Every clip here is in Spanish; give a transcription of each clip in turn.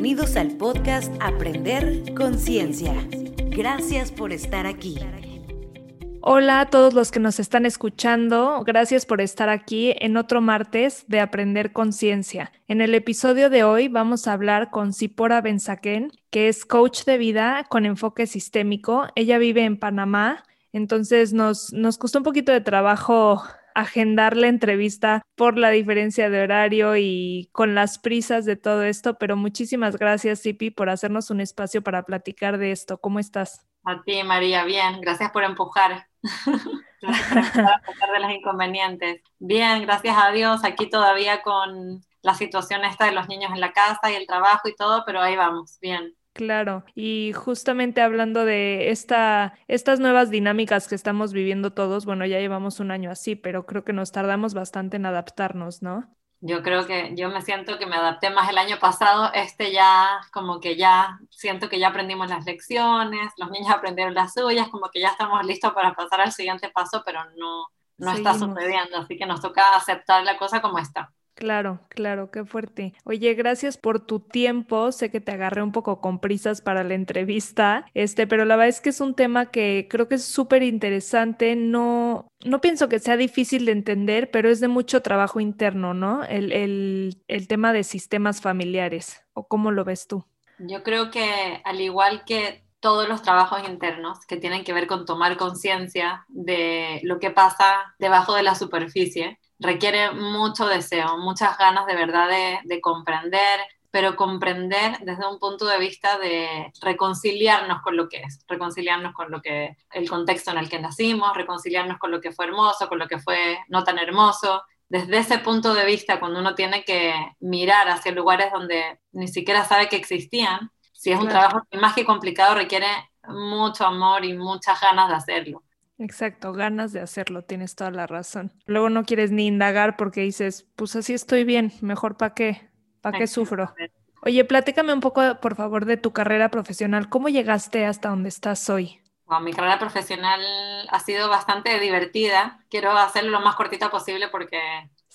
Bienvenidos al podcast Aprender Conciencia. Gracias por estar aquí. Hola a todos los que nos están escuchando. Gracias por estar aquí en otro martes de Aprender Conciencia. En el episodio de hoy vamos a hablar con Sipora Benzaquén, que es coach de vida con enfoque sistémico. Ella vive en Panamá, entonces nos, nos costó un poquito de trabajo agendar la entrevista por la diferencia de horario y con las prisas de todo esto, pero muchísimas gracias, Sipi, por hacernos un espacio para platicar de esto. ¿Cómo estás? A ti, María, bien, gracias por empujar. gracias por de los inconvenientes. Bien, gracias a Dios, aquí todavía con la situación esta de los niños en la casa y el trabajo y todo, pero ahí vamos, bien. Claro, y justamente hablando de esta, estas nuevas dinámicas que estamos viviendo todos, bueno, ya llevamos un año así, pero creo que nos tardamos bastante en adaptarnos, ¿no? Yo creo que yo me siento que me adapté más el año pasado, este ya como que ya siento que ya aprendimos las lecciones, los niños aprendieron las suyas, como que ya estamos listos para pasar al siguiente paso, pero no, no está sucediendo, así que nos toca aceptar la cosa como está. Claro, claro, qué fuerte. Oye, gracias por tu tiempo. Sé que te agarré un poco con prisas para la entrevista, este, pero la verdad es que es un tema que creo que es súper interesante. No, no pienso que sea difícil de entender, pero es de mucho trabajo interno, ¿no? El, el, el tema de sistemas familiares. ¿O cómo lo ves tú? Yo creo que al igual que todos los trabajos internos que tienen que ver con tomar conciencia de lo que pasa debajo de la superficie, requiere mucho deseo, muchas ganas de verdad de, comprender, pero comprender desde un punto de vista de reconciliarnos con lo que es, reconciliarnos con lo que el contexto en el que nacimos, reconciliarnos con lo que fue hermoso, con lo que fue no tan hermoso. Desde ese punto de vista, cuando uno tiene que mirar hacia lugares donde ni siquiera sabe que existían, si es un trabajo más que complicado, requiere mucho amor y muchas ganas de hacerlo. Exacto, ganas de hacerlo, tienes toda la razón. Luego no quieres ni indagar porque dices, pues así estoy bien, mejor para qué, para qué sufro. Oye, platícame un poco, por favor, de tu carrera profesional. ¿Cómo llegaste hasta donde estás hoy? Bueno, mi carrera profesional ha sido bastante divertida. Quiero hacerlo lo más cortita posible porque,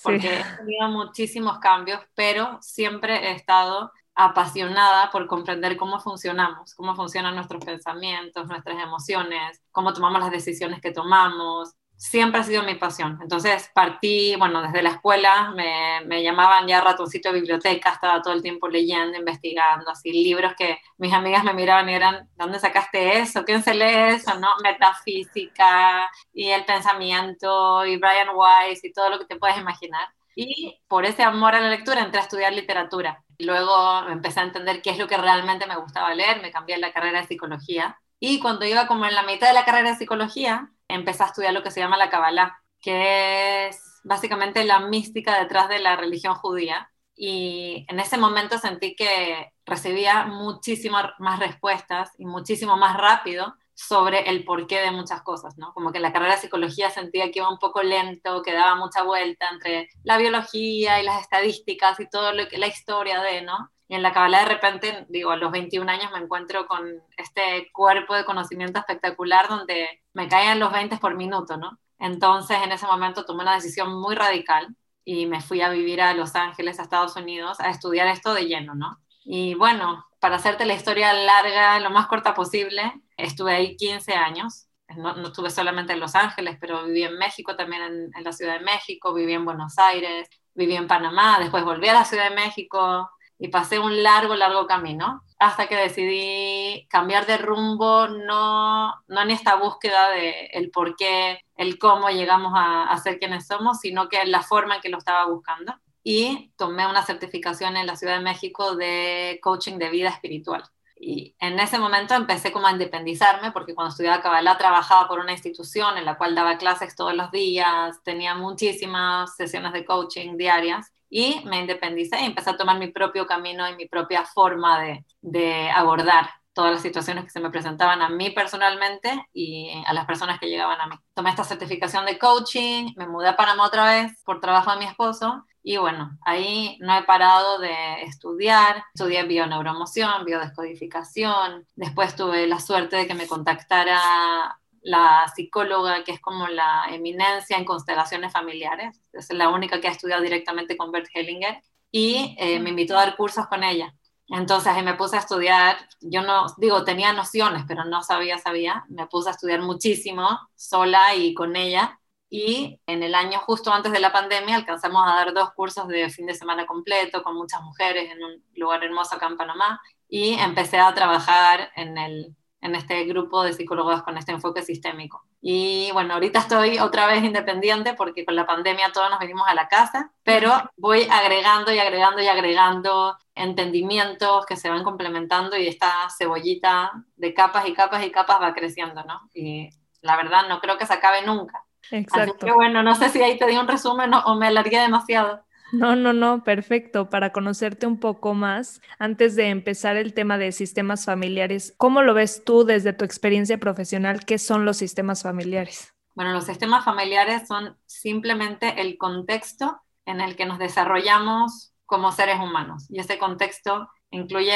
porque he tenido muchísimos cambios, pero siempre he estado apasionada por comprender cómo funcionamos, cómo funcionan nuestros pensamientos, nuestras emociones, cómo tomamos las decisiones que tomamos. Siempre ha sido mi pasión. Entonces partí, bueno, desde la escuela me, me llamaban ya ratoncito de biblioteca, estaba todo el tiempo leyendo, investigando, así libros que mis amigas me miraban y eran, ¿dónde sacaste eso? ¿Quién se lee eso? ¿No? Metafísica y el pensamiento y Brian Weiss y todo lo que te puedes imaginar. Y por ese amor a la lectura entré a estudiar literatura. Luego empecé a entender qué es lo que realmente me gustaba leer, me cambié la carrera de psicología. Y cuando iba como en la mitad de la carrera de psicología, empecé a estudiar lo que se llama la Kabbalah, que es básicamente la mística detrás de la religión judía. Y en ese momento sentí que recibía muchísimas más respuestas y muchísimo más rápido sobre el porqué de muchas cosas, ¿no? Como que la carrera de psicología sentía que iba un poco lento, que daba mucha vuelta entre la biología y las estadísticas y todo lo que la historia de, ¿no? Y en la Kabbalah de repente, digo, a los 21 años me encuentro con este cuerpo de conocimiento espectacular donde me caían los 20 por minuto, ¿no? Entonces en ese momento tomé una decisión muy radical y me fui a vivir a Los Ángeles, a Estados Unidos, a estudiar esto de lleno, ¿no? Y bueno, para hacerte la historia larga, lo más corta posible, estuve ahí 15 años. No, estuve solamente en Los Ángeles, pero viví en México, también en, la Ciudad de México, viví en Buenos Aires, viví en Panamá, después volví a la Ciudad de México y pasé un largo, largo camino hasta que decidí cambiar de rumbo, no, no en esta búsqueda de el por qué, el cómo llegamos a, a ser quienes somos, sino que la forma en que lo estaba buscando y tomé una certificación en la Ciudad de México de coaching de vida espiritual. Y en ese momento empecé como a independizarme, porque cuando estudiaba Kabbalah trabajaba por una institución en la cual daba clases todos los días, tenía muchísimas sesiones de coaching diarias y me independicé y empecé a tomar mi propio camino y mi propia forma de, de abordar todas las situaciones que se me presentaban a mí personalmente y a las personas que llegaban a mí. Tomé esta certificación de coaching, me mudé a Panamá otra vez por trabajo de mi esposo y bueno, ahí no he parado de estudiar. Estudié bioneuromoción, biodescodificación. Después tuve la suerte de que me contactara la psicóloga que es como la eminencia en constelaciones familiares. Es la única que ha estudiado directamente con Bert Hellinger y eh, me invitó a dar cursos con ella. Entonces ahí me puse a estudiar, yo no, digo, tenía nociones, pero no sabía, sabía, me puse a estudiar muchísimo, sola y con ella, y en el año justo antes de la pandemia alcanzamos a dar dos cursos de fin de semana completo con muchas mujeres en un lugar hermoso acá en Panamá, y empecé a trabajar en, el, en este grupo de psicólogos con este enfoque sistémico. Y bueno, ahorita estoy otra vez independiente porque con la pandemia todos nos venimos a la casa, pero voy agregando y agregando y agregando entendimientos que se van complementando y esta cebollita de capas y capas y capas va creciendo, ¿no? Y la verdad no creo que se acabe nunca. Exacto. Así que bueno, no sé si ahí te di un resumen o me alargué demasiado. No, no, no, perfecto. Para conocerte un poco más, antes de empezar el tema de sistemas familiares, ¿cómo lo ves tú desde tu experiencia profesional? ¿Qué son los sistemas familiares? Bueno, los sistemas familiares son simplemente el contexto en el que nos desarrollamos como seres humanos. Y ese contexto incluye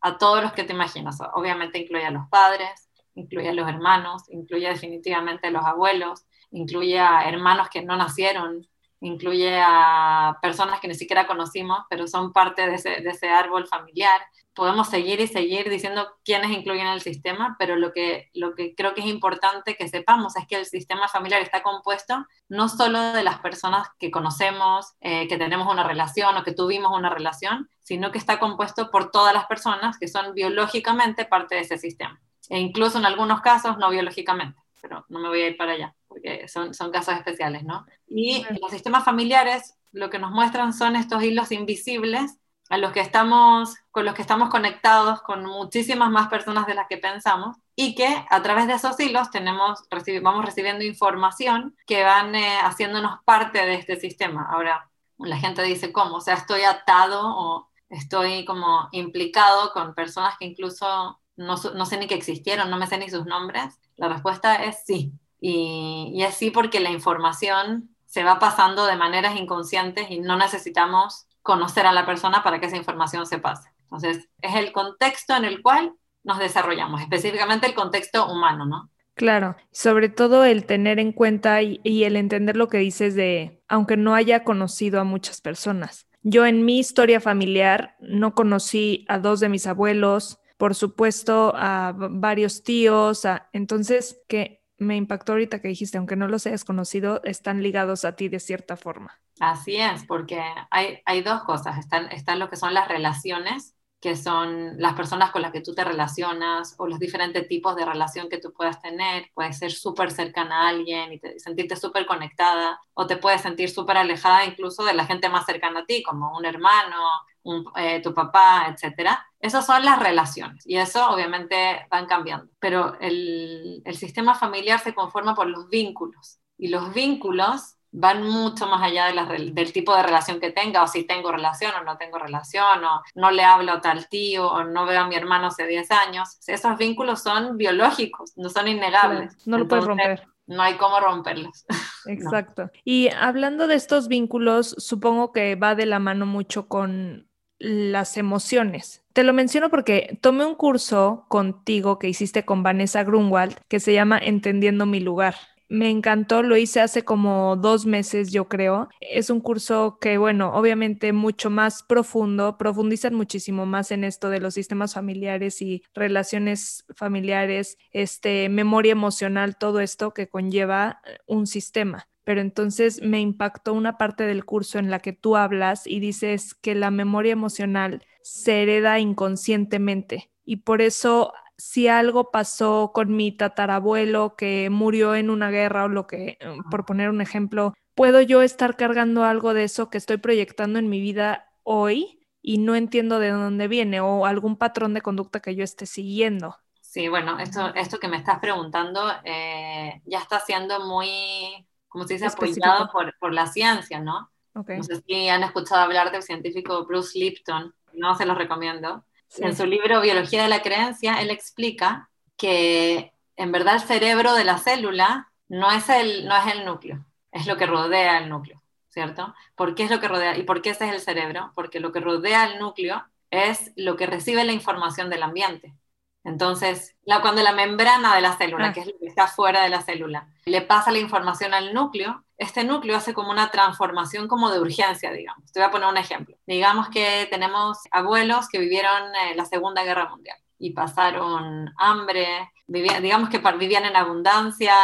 a todos los que te imaginas. Obviamente incluye a los padres, incluye a los hermanos, incluye definitivamente a los abuelos, incluye a hermanos que no nacieron, incluye a personas que ni siquiera conocimos, pero son parte de ese, de ese, árbol familiar. Podemos seguir y seguir diciendo quiénes incluyen el sistema, pero lo que, lo que creo que es importante que sepamos es que el sistema familiar está compuesto no solo de las personas que conocemos, eh, que tenemos una relación o que tuvimos una relación, sino que está compuesto por todas las personas que son biológicamente parte de ese sistema, e incluso en algunos casos no biológicamente, pero no me voy a ir para allá porque son, son casos especiales, ¿no? Y los sistemas familiares lo que nos muestran son estos hilos invisibles a los que estamos, con los que estamos conectados con muchísimas más personas de las que pensamos y que a través de esos hilos tenemos, vamos recibiendo información que van eh, haciéndonos parte de este sistema. Ahora, la gente dice, ¿cómo? O sea, estoy atado o estoy como implicado con personas que incluso no, no sé ni que existieron, no me sé ni sus nombres. La respuesta es sí. Y, así porque la información se va pasando de maneras inconscientes y no necesitamos conocer a la persona para que esa información se pase. Entonces, es el contexto en el cual nos desarrollamos, específicamente el contexto humano, ¿no? Claro, sobre todo el tener en cuenta y, y, el entender lo que dices de, aunque no haya conocido a muchas personas. Yo en mi historia familiar no conocí a dos de mis abuelos, por supuesto a varios tíos, a, entonces que me impactó ahorita que dijiste, aunque no los hayas conocido, están ligados a ti de cierta forma. Así es, porque hay, hay dos cosas. Están, están lo que son las relaciones, que son las personas con las que tú te relacionas o los diferentes tipos de relación que tú puedas tener. Puedes ser súper cercana a alguien y sentirte súper conectada o te puedes sentir súper alejada incluso de la gente más cercana a ti, como un hermano, eh, tu papá, etcétera. Esas son las relaciones y eso obviamente van cambiando. Pero el, el sistema familiar se conforma por los vínculos y los vínculos van mucho más allá de del tipo de relación que tenga, o si tengo relación o no tengo relación, o no le hablo a tal tío, o no veo a mi hermano hace 10 años. Esos vínculos son biológicos, no son innegables. no lo puedes romper. No hay cómo romperlos. Exacto. Y hablando de estos vínculos, supongo que va de la mano mucho con las emociones. Te lo menciono porque tomé un curso contigo que hiciste con Vanessa Grunwald que se llama Entendiendo mi lugar. Me encantó, lo hice hace como dos meses, yo creo. Es un curso que, bueno, obviamente mucho más profundo, profundizan muchísimo más en esto de los sistemas familiares y relaciones familiares, este, memoria emocional, todo esto que conlleva un sistema pero entonces me impactó una parte del curso en la que tú hablas y dices que la memoria emocional se hereda inconscientemente y por eso si algo pasó con mi tatarabuelo que murió en una guerra o lo que, por poner un ejemplo, puedo yo estar cargando algo de eso que estoy proyectando en mi vida hoy y no entiendo de dónde viene o algún patrón de conducta que yo esté siguiendo. Sí, bueno, esto, esto que me estás preguntando eh, ya está siendo muy como se dice, apoyado por, por, la ciencia, ¿no? No sé si han escuchado hablar del científico Bruce Lipton, no se los recomiendo. En su libro Biología de la Creencia, él explica que en verdad el cerebro de la célula no es el, no es el núcleo, es lo que rodea el núcleo, ¿cierto? ¿Por qué es lo que rodea? ¿Y por qué ese es el cerebro? Porque lo que rodea el núcleo es lo que recibe la información del ambiente. Entonces, la, cuando la membrana de la célula, ah. que es lo que está fuera de la célula, le pasa la información al núcleo, este núcleo hace como una transformación como de urgencia, digamos. Te voy a poner un ejemplo. Digamos que tenemos abuelos que vivieron eh, la Segunda Guerra Mundial y pasaron hambre, digamos que vivían en abundancia,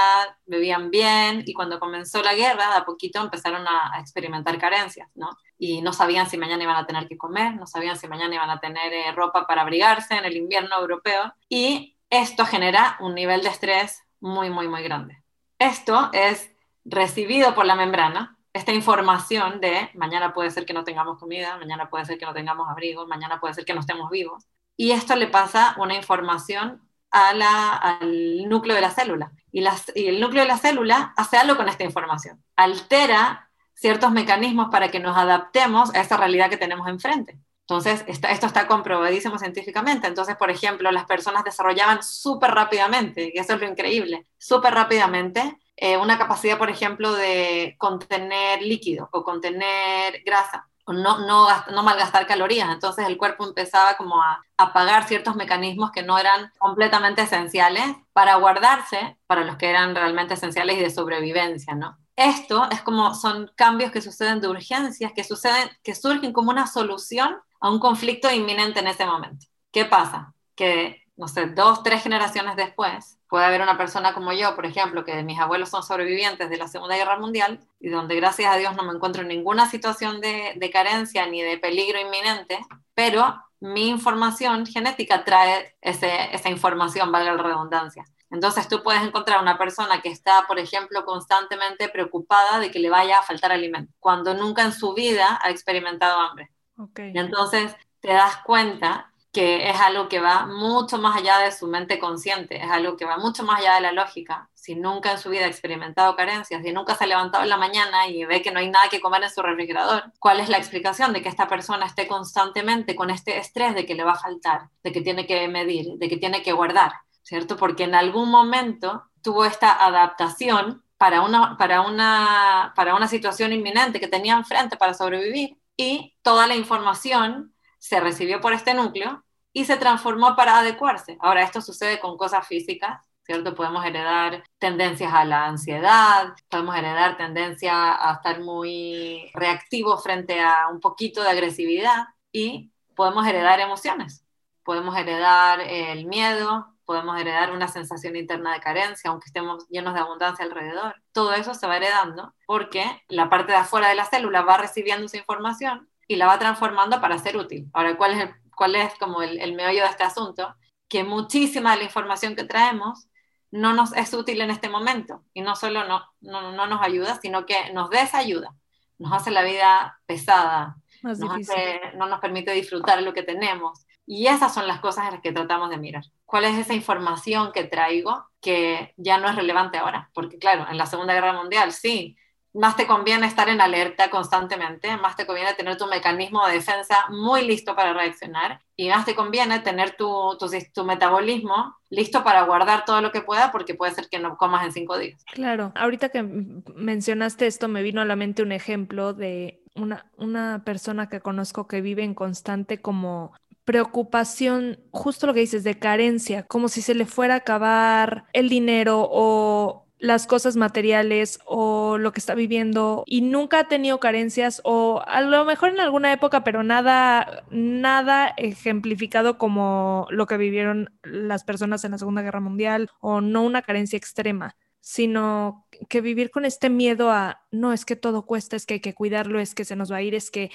vivían bien y cuando comenzó la guerra, de a poquito empezaron a, experimentar carencias, ¿no? Y no sabían si mañana iban a tener que comer, no sabían si mañana iban a tener eh, ropa para abrigarse en el invierno europeo y esto genera un nivel de estrés muy, muy, muy grande. Esto es recibido por la membrana, esta información de mañana puede ser que no tengamos comida, mañana puede ser que no tengamos abrigo, mañana puede ser que no estemos vivos. Y esto le pasa una información a la, al núcleo de la célula. Y, las, y el núcleo de la célula hace algo con esta información. Altera ciertos mecanismos para que nos adaptemos a esa realidad que tenemos enfrente. Entonces, esto está comprobadísimo científicamente. Entonces, por ejemplo, las personas desarrollaban súper rápidamente, y eso es lo increíble, súper rápidamente eh, una capacidad, por ejemplo, de contener líquido o contener grasa no, no, no malgastar calorías. Entonces el cuerpo empezaba como a apagar ciertos mecanismos que no eran completamente esenciales para guardarse para los que eran realmente esenciales y de sobrevivencia, ¿no? Esto es como son cambios que suceden de urgencias, que suceden, que surgen como una solución a un conflicto inminente en ese momento. ¿Qué pasa? Que, no sé, dos, tres generaciones después, puede haber una persona como yo, por ejemplo, que mis abuelos son sobrevivientes de la Segunda Guerra Mundial y donde gracias a Dios no me encuentro en ninguna situación de, de carencia ni de peligro inminente, pero mi información genética trae ese, esa información, valga la redundancia. Entonces tú puedes encontrar una persona que está, por ejemplo, constantemente preocupada de que le vaya a faltar alimento, cuando nunca en su vida ha experimentado hambre. Okay. Y entonces te das cuenta que es algo que va mucho más allá de su mente consciente, es algo que va mucho más allá de la lógica. Si nunca en su vida ha experimentado carencias, si nunca se ha levantado en la mañana y ve que no hay nada que comer en su refrigerador, ¿cuál es la explicación de que esta persona esté constantemente con este estrés de que le va a faltar, de que tiene que medir, de que tiene que guardar? ¿Cierto? Porque en algún momento tuvo esta adaptación para una, para una, para una situación inminente que tenía enfrente para sobrevivir y toda la información se recibió por este núcleo y se transformó para adecuarse. Ahora, esto sucede con cosas físicas, ¿cierto? Podemos heredar tendencias a la ansiedad, podemos heredar tendencia a estar muy reactivos frente a un poquito de agresividad y podemos heredar emociones. Podemos heredar el miedo, podemos heredar una sensación interna de carencia, aunque estemos llenos de abundancia alrededor. Todo eso se va heredando porque la parte de afuera de la célula va recibiendo esa información y la va transformando para ser útil. Ahora, ¿cuál es el cuál es como el, el meollo de este asunto, que muchísima de la información que traemos no nos es útil en este momento y no solo no, no, no nos ayuda, sino que nos desayuda, nos hace la vida pesada, nos no nos permite disfrutar lo que tenemos. Y esas son las cosas en las que tratamos de mirar. ¿Cuál es esa información que traigo que ya no es relevante ahora? Porque claro, en la Segunda Guerra Mundial sí, más te conviene estar en alerta constantemente, más te conviene tener tu mecanismo de defensa muy listo para reaccionar y más te conviene tener tu, tu, metabolismo listo para guardar todo lo que pueda porque puede ser que no comas en cinco días. Claro, ahorita que mencionaste esto me vino a la mente un ejemplo de una, una persona que conozco que vive en constante como preocupación, justo lo que dices, de carencia, como si se le fuera a acabar el dinero o las cosas materiales o lo que está viviendo y nunca ha tenido carencias o a lo mejor en alguna época, pero nada, nada ejemplificado como lo que vivieron las personas en la Segunda Guerra Mundial o no una carencia extrema, sino que vivir con este miedo a, no, es que todo cuesta, es que hay que cuidarlo, es que se nos va a ir, es que,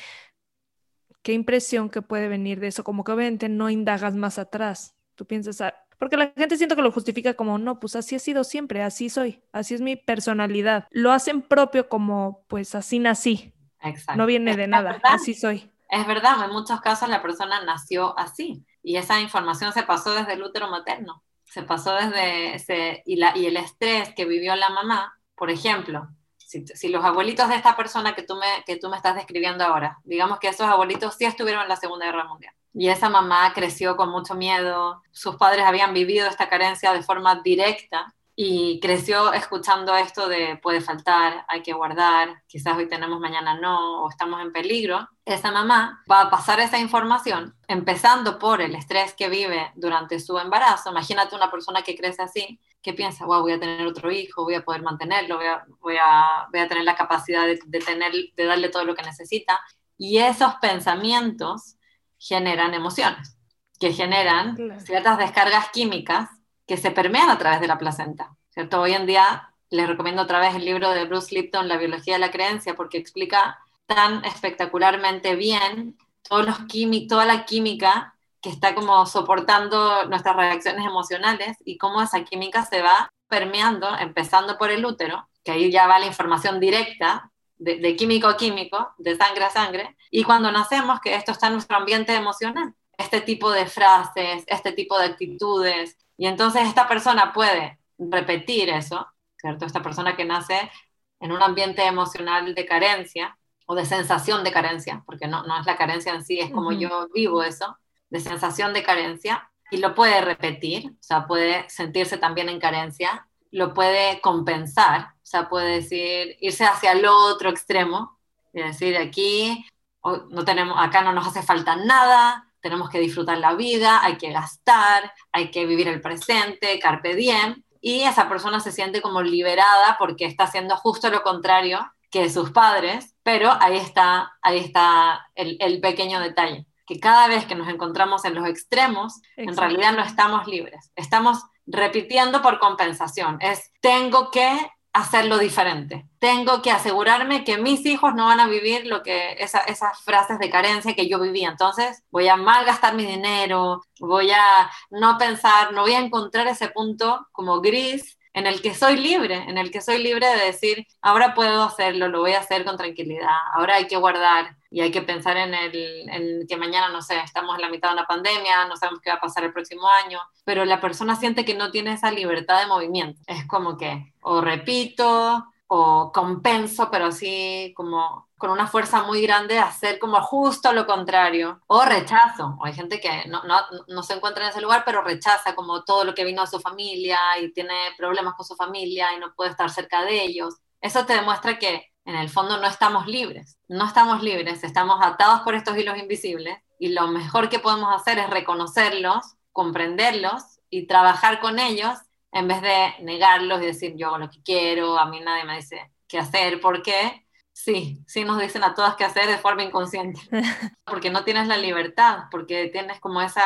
qué impresión que puede venir de eso, como que obviamente no indagas más atrás. Tú piensas, ah, porque la gente siento que lo justifica como, no, pues así he sido siempre, así soy, así es mi personalidad. Lo hacen propio como, pues así nací. Exacto. No viene de nada, así soy. Es verdad, en muchos casos la persona nació así y esa información se pasó desde el útero materno, se pasó desde ese, y, la, y el estrés que vivió la mamá, por ejemplo, si, si, los abuelitos de esta persona que tú, me, que tú me estás describiendo ahora, digamos que esos abuelitos sí estuvieron en la Segunda Guerra Mundial y esa mamá creció con mucho miedo, sus padres habían vivido esta carencia de forma directa y creció escuchando esto de puede faltar, hay que guardar, quizás hoy tenemos, mañana no, o estamos en peligro, esa mamá va a pasar esa información, empezando por el estrés que vive durante su embarazo. Imagínate una persona que crece así, que piensa, wow, voy a tener otro hijo, voy a poder mantenerlo, voy a, voy a, voy a tener la capacidad de, de, tener, de darle todo lo que necesita. Y esos pensamientos generan emociones, que generan ciertas descargas químicas que se permean a través de la placenta, ¿cierto? Hoy en día les recomiendo otra vez el libro de Bruce Lipton, La biología de la creencia, porque explica tan espectacularmente bien todos los toda la química que está como soportando nuestras reacciones emocionales y cómo esa química se va permeando, empezando por el útero, que ahí ya va la información directa de, de, químico a químico, de sangre a sangre, y cuando nacemos, que esto está en nuestro ambiente emocional, este tipo de frases, este tipo de actitudes, y entonces esta persona puede repetir eso, ¿cierto? Esta persona que nace en un ambiente emocional de carencia o de sensación de carencia, porque no, no es la carencia en sí, es como yo vivo eso, de sensación de carencia, y lo puede repetir, o sea, puede sentirse también en carencia, lo puede compensar, o sea, puede decir, irse hacia el otro extremo, y decir, aquí no tenemos, acá no nos hace falta nada, tenemos que disfrutar la vida, hay que gastar, hay que vivir el presente, carpe diem, y esa persona se siente como liberada porque está haciendo justo lo contrario que sus padres, pero ahí está, ahí está el, el pequeño detalle, que cada vez que nos encontramos en los extremos, en realidad no estamos libres, estamos repitiendo por compensación, es tengo que hacerlo diferente. Tengo que asegurarme que mis hijos no van a vivir lo que esas frases de carencia que yo vivía. Entonces voy a malgastar mi dinero, voy a no pensar, no voy a encontrar ese punto como gris en el que soy libre, en el que soy libre de decir, ahora puedo hacerlo, lo voy a hacer con tranquilidad, ahora hay que guardar y hay que pensar en, el, que mañana, no sé, estamos en la mitad de una pandemia, no sabemos qué va a pasar el próximo año, pero la persona siente que no tiene esa libertad de movimiento. Es como que o repito o compenso, pero así como con una fuerza muy grande, hacer como justo lo contrario, o rechazo. O hay gente que no, no, no, se encuentra en ese lugar, pero rechaza como todo lo que vino a su familia y tiene problemas con su familia y no puede estar cerca de ellos. Eso te demuestra que en el fondo no estamos libres, no estamos libres, estamos atados por estos hilos invisibles y lo mejor que podemos hacer es reconocerlos, comprenderlos y trabajar con ellos en vez de negarlos y decir yo hago lo que quiero, a mí nadie me dice qué hacer, ¿por qué? Sí, sí nos dicen a todas qué hacer de forma inconsciente, porque no tienes la libertad, porque tienes como esa,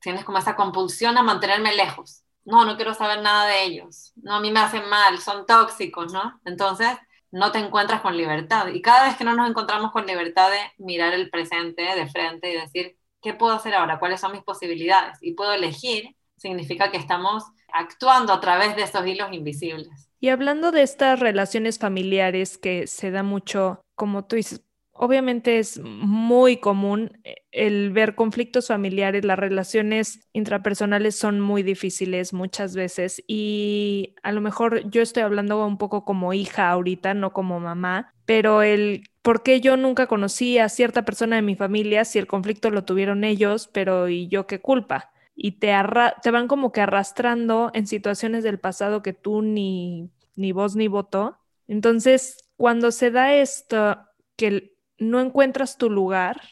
tienes como esa compulsión a mantenerme lejos. No, no quiero saber nada de ellos. No, a mí me hacen mal, son tóxicos, ¿no? Entonces, no te encuentras con libertad. Y cada vez que no nos encontramos con libertad de mirar el presente de frente y decir, ¿qué puedo hacer ahora? ¿Cuáles son mis posibilidades? Y puedo elegir, significa que estamos actuando a través de esos hilos invisibles. Y hablando de estas relaciones familiares que se da mucho, como tú dices, obviamente es muy común eh, el ver conflictos familiares, las relaciones intrapersonales son muy difíciles muchas veces y a lo mejor yo estoy hablando un poco como hija ahorita, no como mamá, pero el por qué yo nunca conocí a cierta persona de mi familia si el conflicto lo tuvieron ellos, pero ¿y yo qué culpa? Y te, te van como que arrastrando en situaciones del pasado que tú ni, ni voz ni votó. Entonces, cuando se da esto, que no encuentras tu lugar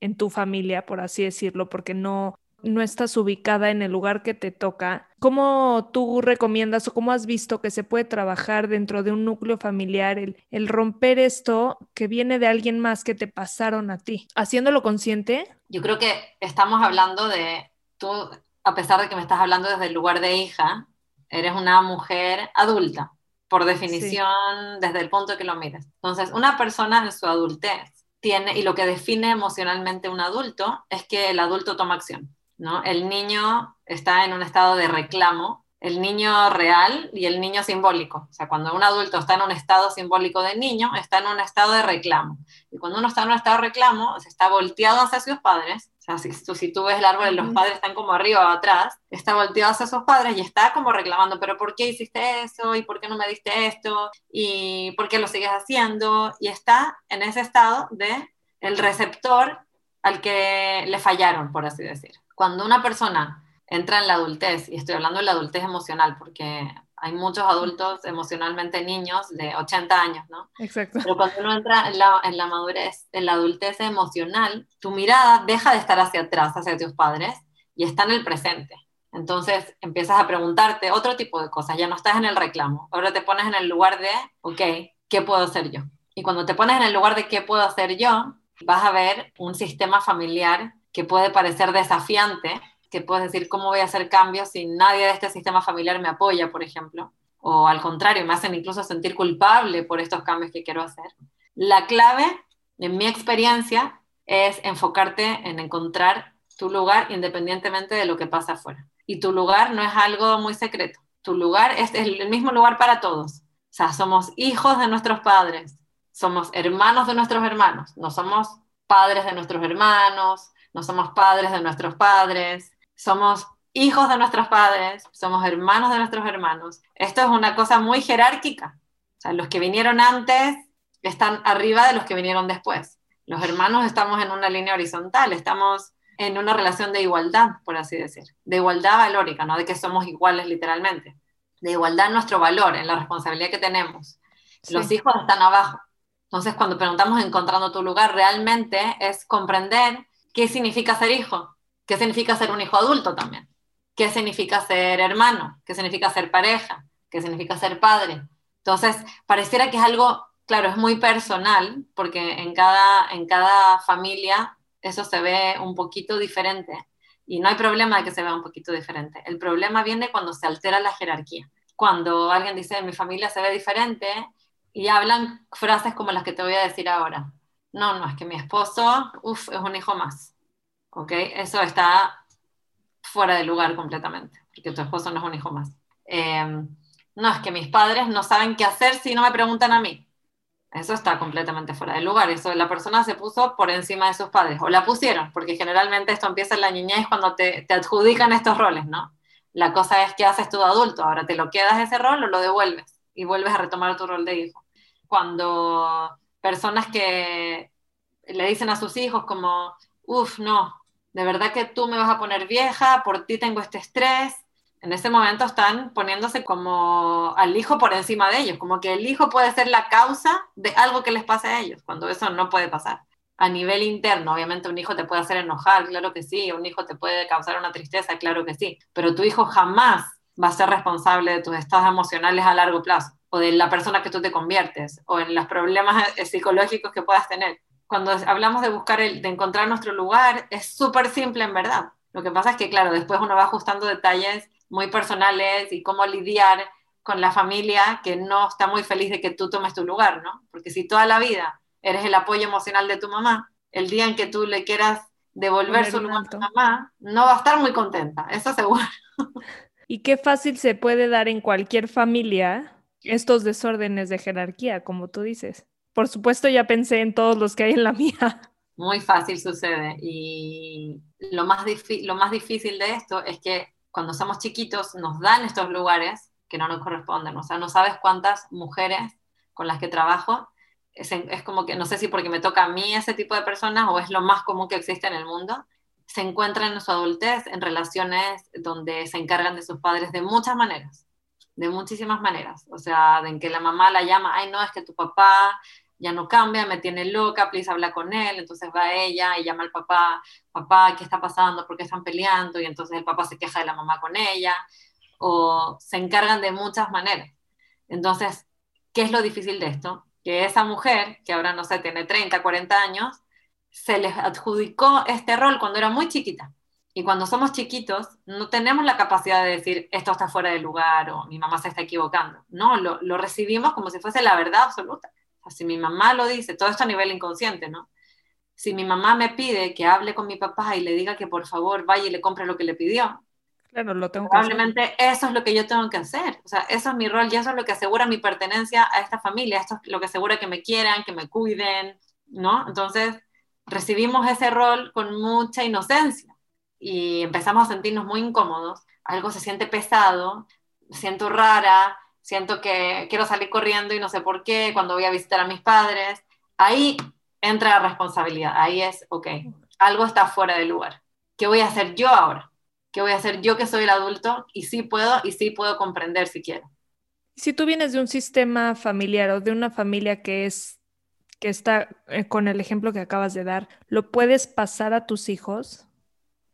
en tu familia, por así decirlo, porque no, no estás ubicada en el lugar que te toca, ¿cómo tú recomiendas o cómo has visto que se puede trabajar dentro de un núcleo familiar el, el romper esto que viene de alguien más que te pasaron a ti? Haciéndolo consciente. Yo creo que estamos hablando de tú, a pesar de que me estás hablando desde el lugar de hija, eres una mujer adulta, por definición, desde el punto que lo mires. Entonces, una persona en su adultez tiene, y lo que define emocionalmente un adulto es que el adulto toma acción, ¿no? El niño está en un estado de reclamo el niño real y el niño simbólico. O sea, cuando un adulto está en un estado simbólico de niño, está en un estado de reclamo. Y cuando uno está en un estado de reclamo, se está volteado hacia sus padres. Sea, si tú, si tú ves el árbol, los padres están como arriba o atrás, está volteado hacia sus padres y está como reclamando, pero ¿por qué hiciste eso? ¿Y por qué no me diste esto? ¿Y por qué lo sigues haciendo? Y está en ese estado de el receptor al que le fallaron, por así decir. Cuando una persona entra en la adultez, y estoy hablando de la adultez emocional porque Hay muchos adultos emocionalmente niños de 80 años, ¿no? Exacto. Pero cuando uno entra en la, en la madurez, en la adultez emocional, tu mirada deja de estar hacia atrás, hacia tus padres, y está en el presente. Entonces empiezas a preguntarte otro tipo de cosas, ya no estás en el reclamo, ahora te pones en el lugar de, ok, ¿qué puedo hacer yo? Y cuando te pones en el lugar de qué puedo hacer yo, vas a ver un sistema familiar que puede parecer desafiante, que puedes decir, ¿cómo voy a hacer cambios si nadie de este sistema familiar me apoya, por ejemplo? O al contrario, me hacen incluso sentir culpable por estos cambios que quiero hacer. La clave, en mi experiencia, es enfocarte en encontrar tu lugar independientemente de lo que pasa afuera. Y tu lugar no es algo muy secreto. Tu lugar es el mismo lugar para todos. O sea, somos hijos de nuestros padres, somos hermanos de nuestros hermanos, no somos padres de nuestros hermanos, no somos padres de nuestros padres, somos hijos de nuestros padres, somos hermanos de nuestros hermanos. Esto es una cosa muy jerárquica. O sea, los que vinieron antes están arriba de los que vinieron después. Los hermanos estamos en una línea horizontal, estamos en una relación de igualdad, por así decir, de igualdad valórica, no de que somos iguales literalmente, de igualdad en nuestro valor, en la responsabilidad que tenemos. Los hijos están abajo. Entonces, cuando preguntamos encontrando tu lugar, realmente es comprender qué significa ser hijo, qué significa ser un hijo adulto también, qué significa ser hermano, qué significa ser pareja, qué significa ser padre. Entonces, pareciera que es algo, claro, es muy personal, porque en cada, en cada familia eso se ve un poquito diferente. Y no hay problema de que se vea un poquito diferente. El problema viene cuando se altera la jerarquía. Cuando alguien dice, mi familia se ve diferente, y hablan frases como las que te voy a decir ahora. No, no, es que mi esposo, uff, es un hijo más. ¿Ok? Eso está fuera de lugar completamente, porque tu esposo no es un hijo más. Em, no, es que mis padres no saben qué hacer si no me preguntan a mí. Eso está completamente fuera de lugar. Eso la persona se puso por encima de sus padres o la pusieron, porque generalmente esto empieza en la niñez cuando te, te adjudican estos roles, ¿no? La cosa es qué haces tú de adulto. Ahora te lo quedas ese rol o lo devuelves y vuelves a retomar tu rol de hijo. Cuando personas que le dicen a sus hijos como, uff, no, de verdad que tú me vas a poner vieja, por ti tengo este estrés, en ese momento están poniéndose como al hijo por encima de ellos, como que el hijo puede ser la causa de algo que les pase a ellos, cuando eso no puede pasar. A nivel interno, obviamente un hijo te puede hacer enojar, claro que sí, un hijo te puede causar una tristeza, claro que sí, pero tu hijo jamás va a ser responsable de tus estados emocionales a largo plazo, o de la persona que tú te conviertes, o en los problemas psicológicos que puedas tener. Cuando hablamos de buscar, el, de encontrar nuestro lugar, es súper simple en verdad. Lo que pasa es que, claro, después uno va ajustando detalles muy personales y cómo lidiar con la familia que no está muy feliz de que tú tomes tu lugar, ¿no? Porque si toda la vida eres el apoyo emocional de tu mamá, el día en que tú le quieras devolver su lugar a tu mamá, no va a estar muy contenta, eso seguro. Y qué fácil se puede dar en cualquier familia estos desórdenes de jerarquía, como tú dices. Por supuesto, ya pensé en todos los que hay en la mía. Muy fácil sucede. Y lo más, lo más difícil de esto es que cuando somos chiquitos nos dan estos lugares que no nos corresponden. O sea, no sabes cuántas mujeres con las que trabajo, es, es, como que, no sé si porque me toca a mí ese tipo de personas o es lo más común que existe en el mundo, se encuentran en su adultez en relaciones donde se encargan de sus padres de muchas maneras, de muchísimas maneras. O sea, en que la mamá la llama, ay, no, es que tu papá ya no cambia, me tiene loca, please habla con él, entonces va ella y llama al papá, papá, ¿qué está pasando? ¿Por qué están peleando? Y entonces el papá se queja de la mamá con ella, o se encargan de muchas maneras. Entonces, ¿qué es lo difícil de esto? Que esa mujer, que ahora no sé, tiene 30, 40 años, se les adjudicó este rol cuando era muy chiquita. Y cuando somos chiquitos, no tenemos la capacidad de decir, esto está fuera de lugar o mi mamá se está equivocando. No, lo, lo recibimos como si fuese la verdad absoluta si mi mamá lo dice, todo esto a nivel inconsciente, ¿no? Si mi mamá me pide que hable con mi papá y le diga que por favor vaya y le compre lo que le pidió, claro, lo tengo probablemente eso es lo que yo tengo que hacer. O sea, eso es mi rol y eso es lo que asegura mi pertenencia a esta familia, esto es lo que asegura que me quieran, que me cuiden, ¿no? Entonces, recibimos ese rol con mucha inocencia y empezamos a sentirnos muy incómodos, algo se siente pesado, me siento rara, siento que quiero salir corriendo y no sé por qué, cuando voy a visitar a mis padres, ahí entra la responsabilidad, ahí es, ok, algo está fuera de lugar. ¿Qué voy a hacer yo ahora? ¿Qué voy a hacer yo que soy el adulto? Y sí puedo, y sí puedo comprender si quiero. Si tú vienes de un sistema familiar o de una familia que es que está eh, con el ejemplo que acabas de dar, ¿lo puedes pasar a tus hijos?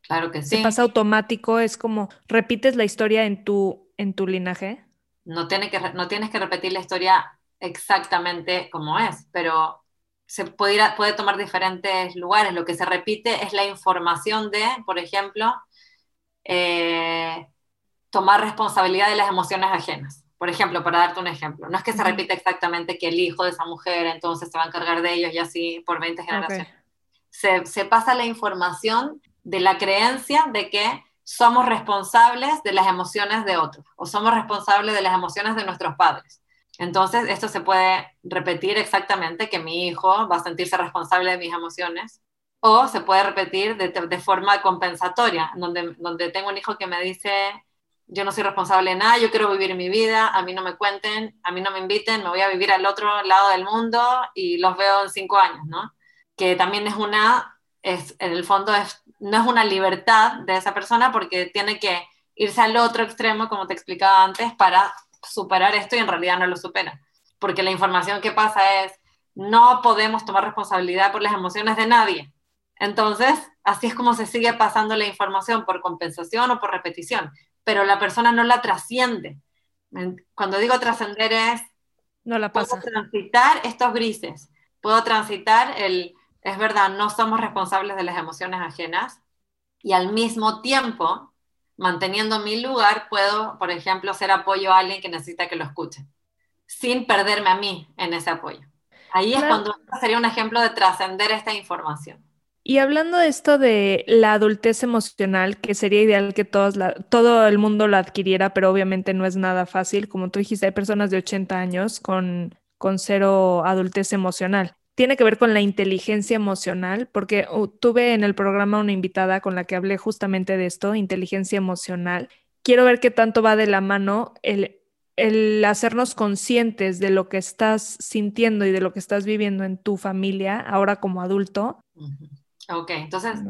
Claro que sí. ¿Se pasa automático? ¿Es como repites la historia en tu, en tu linaje? No, tiene que, no tienes que repetir la historia exactamente como es, pero se puede, puede tomar diferentes lugares. Lo que se repite es la información de, por ejemplo, eh, tomar responsabilidad de las emociones ajenas. Por ejemplo, para darte un ejemplo, no es que se repita exactamente que el hijo de esa mujer entonces se va a encargar de ellos y así por 20 generaciones. Se, se pasa la información de la creencia de que somos responsables de las emociones de otros o somos responsables de las emociones de nuestros padres. Entonces, esto se puede repetir exactamente que mi hijo va a sentirse responsable de mis emociones o se puede repetir de, forma compensatoria, donde, donde tengo un hijo que me dice, yo no soy responsable de nada, yo quiero vivir mi vida, a mí no me cuenten, a mí no me inviten, me voy a vivir al otro lado del mundo y los veo en cinco años, ¿no? Que también es una, es, en el fondo es, no es una libertad de esa persona porque tiene que irse al otro extremo, como te explicaba antes, para superar esto y en realidad no lo supera. Porque la información que pasa es, no podemos tomar responsabilidad por las emociones de nadie. Entonces, así es como se sigue pasando la información por compensación o por repetición pero la persona no la trasciende. Cuando digo trascender es, no la pasa. Puedo transitar estos grises, puedo transitar el, es verdad, no somos responsables de las emociones ajenas y al mismo tiempo, manteniendo mi lugar, puedo, por ejemplo, ser apoyo a alguien que necesita que lo escuche, sin perderme a mí en ese apoyo. Ahí es cuando sería un ejemplo de trascender esta información. Y hablando de esto de la adultez emocional, que sería ideal que todos todo el mundo la adquiriera, pero obviamente no es nada fácil. Como tú dijiste, hay personas de 80 años con, con cero adultez emocional. Tiene que ver con la inteligencia emocional, porque uh, tuve en el programa una invitada con la que hablé justamente de esto, inteligencia emocional. Quiero ver qué tanto va de la mano el, el hacernos conscientes de lo que estás sintiendo y de lo que estás viviendo en tu familia ahora como adulto. Ok, entonces,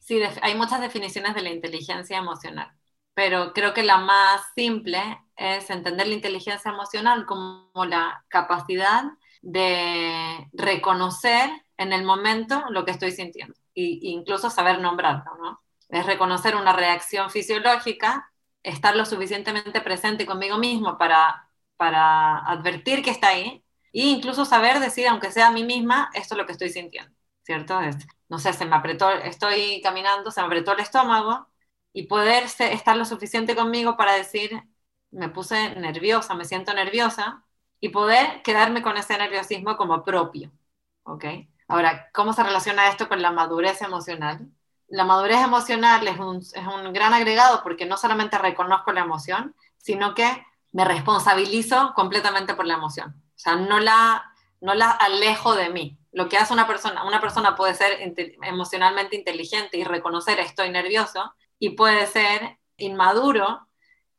sí, hay muchas definiciones de la inteligencia emocional, pero creo que la más simple es entender la inteligencia emocional como la capacidad de reconocer en el momento lo que estoy sintiendo e incluso saber nombrarlo, ¿no? Es reconocer una reacción fisiológica, estar lo suficientemente presente conmigo mismo para, para advertir que está ahí e incluso saber decir, aunque sea a mí misma, esto es lo que estoy sintiendo, ¿cierto? no sé, se me apretó, estoy caminando, se me apretó el estómago y poder estar lo suficiente conmigo para decir, me puse nerviosa, me siento nerviosa y poder quedarme con ese nerviosismo como propio. ¿Ok? Ahora, ¿cómo se relaciona esto con la madurez emocional? La madurez emocional es un, es un gran agregado porque no solamente reconozco la emoción, sino que me responsabilizo completamente por la emoción. O sea, no la, no la alejo de mí lo que hace una persona, una persona puede ser emocionalmente inteligente y reconocer estoy nervioso y puede ser inmaduro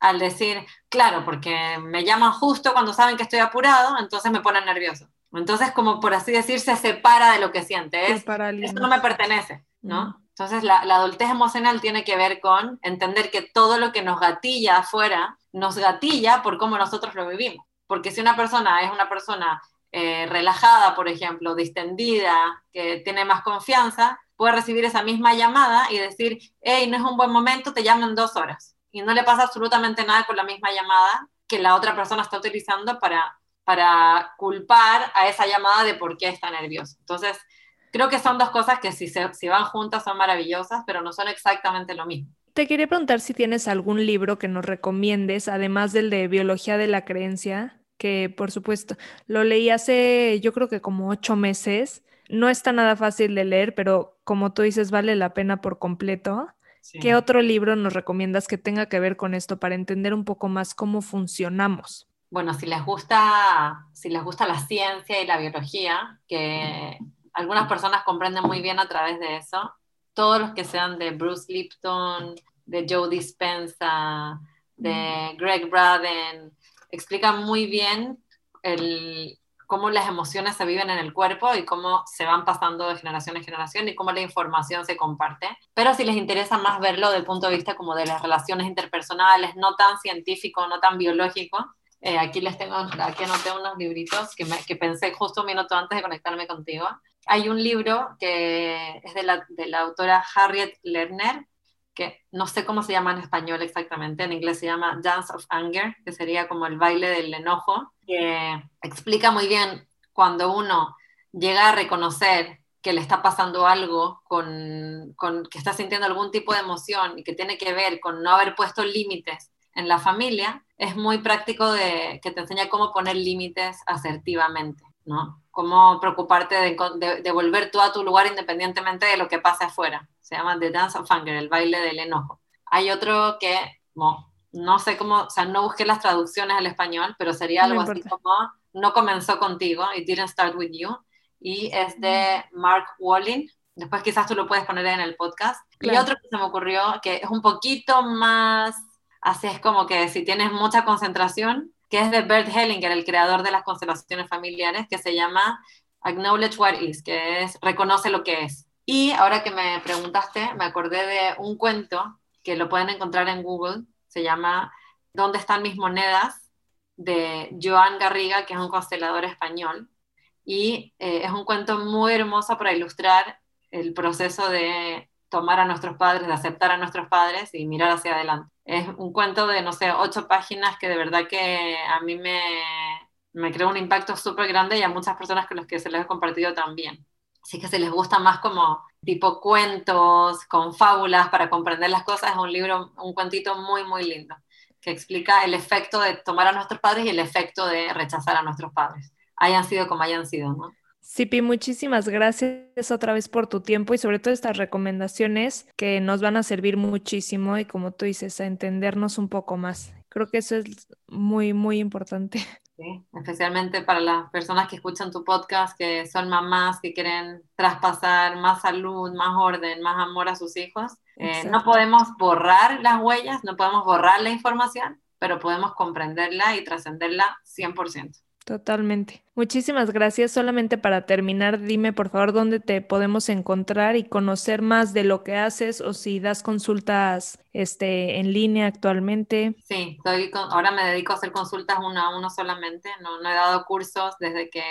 al decir, claro, porque me llaman justo cuando saben que estoy apurado, entonces me ponen nervioso. Entonces, como por así decir, se separa de lo que siente. Es, esto no me pertenece, ¿no? Entonces, la, la, adultez emocional tiene que ver con entender que todo lo que nos gatilla afuera, nos gatilla por cómo nosotros lo vivimos. Porque si una persona es una persona eh, relajada, por ejemplo, distendida, que tiene más confianza, puede recibir esa misma llamada y decir, hey, no es un buen momento, te llamo en dos horas. Y no le pasa absolutamente nada con la misma llamada que la otra persona está utilizando para, para culpar a esa llamada de por qué está nervioso. Entonces, creo que son dos cosas que si, se, si van juntas son maravillosas, pero no son exactamente lo mismo. Te quería preguntar si tienes algún libro que nos recomiendes, además del de Biología de la Creencia, que por supuesto lo leí hace yo creo que como ocho meses. No está nada fácil de leer, pero como tú dices, vale la pena por completo. ¿Qué otro libro nos recomiendas que tenga que ver con esto para entender un poco más cómo funcionamos? Bueno, si les gusta, si les gusta la ciencia y la biología, que algunas personas comprenden muy bien a través de eso, todos los que sean de Bruce Lipton, de Joe Dispenza, de mm. Greg Braden, explica muy bien el, cómo las emociones se viven en el cuerpo y cómo se van pasando de generación en generación y cómo la información se comparte. Pero si les interesa más verlo desde el punto de vista como de las relaciones interpersonales, no tan científico, no tan biológico, Eh, aquí les tengo, aquí anoté unos libritos que, que pensé justo un minuto antes de conectarme contigo. Hay un libro que es de la, de la autora Harriet Lerner, que no sé cómo se llama en español exactamente, en inglés se llama Dance of Anger, que sería como el baile del enojo, que explica muy bien cuando uno llega a reconocer que le está pasando algo, con, que está sintiendo algún tipo de emoción y que tiene que ver con no haber puesto límites en la familia, es muy práctico de, que te enseña cómo poner límites asertivamente, ¿no? Cómo preocuparte de, de, volver tú a tu lugar independientemente de lo que pase afuera. Se llama The Dance of Anger, el baile del enojo. Hay otro que, no sé cómo, o sea, no busqué las traducciones al español, pero sería algo así como No comenzó contigo, It didn't start with you, y es de Mark Walling. Después quizás tú lo puedes poner en el podcast. Y otro que se me ocurrió, que es un poquito más, así es como que si tienes mucha concentración, que es de Bert Hellinger, el creador de las constelaciones familiares, que se llama Acknowledge What Is, que es reconoce lo que es. Y ahora que me preguntaste, me acordé de un cuento que lo pueden encontrar en Google, se llama ¿Dónde están mis monedas? de Joan Garriga, que es un constelador español. Y eh, es un cuento muy hermoso para ilustrar el proceso de tomar a nuestros padres, de aceptar a nuestros padres y mirar hacia adelante. Es un cuento de, no sé, ocho páginas que de verdad que a mí me, me creó un impacto súper grande y a muchas personas con las que se les he compartido también. Así que si les gusta más como tipo cuentos, con fábulas para comprender las cosas, es un libro, un cuentito muy, muy lindo, que explica el efecto de tomar a nuestros padres y el efecto de rechazar a nuestros padres, hayan sido como hayan sido, ¿no? Sipi, muchísimas gracias otra vez por tu tiempo y sobre todo estas recomendaciones que nos van a servir muchísimo y como tú dices, a entendernos un poco más. Creo que eso es muy, muy importante. Sí, especialmente para las personas que escuchan tu podcast, que son mamás, que quieren traspasar más salud, más orden, más amor a sus hijos. Eh, no podemos borrar las huellas, no podemos borrar la información, pero podemos comprenderla y trascenderla 100%. Totalmente. Muchísimas gracias. Solamente para terminar, dime por favor dónde te podemos encontrar y conocer más de lo que haces o si das consultas este, en línea actualmente. Sí, ahora me dedico a hacer consultas uno a uno solamente. No, no he dado cursos desde que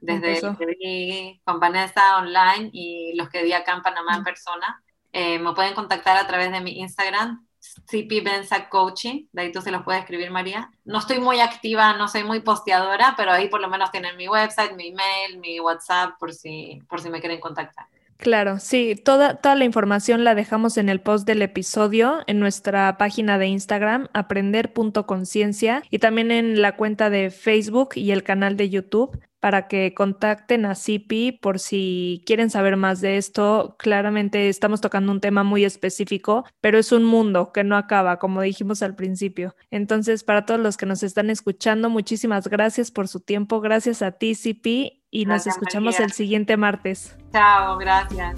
desde que vi con Vanessa online y los que di acá en Panamá en persona. Eh, me pueden contactar a través de mi Instagram, CP Benza Coaching, de ahí tú se los puedes escribir, María. No estoy muy activa, no soy muy posteadora, pero ahí por lo menos tienen mi website, mi email, mi WhatsApp, por si, por si me quieren contactar. Claro, sí, toda, toda la información la dejamos en el post del episodio, en nuestra página de Instagram, aprender.conciencia, y también en la cuenta de Facebook y el canal de YouTube para que contacten a CIPI por si quieren saber más de esto. Claramente estamos tocando un tema muy específico, pero es un mundo que no acaba, como dijimos al principio. Entonces, para todos los que nos están escuchando, muchísimas gracias por su tiempo. Gracias a ti, CIPI, y nos escuchamos el siguiente martes. Chao, gracias.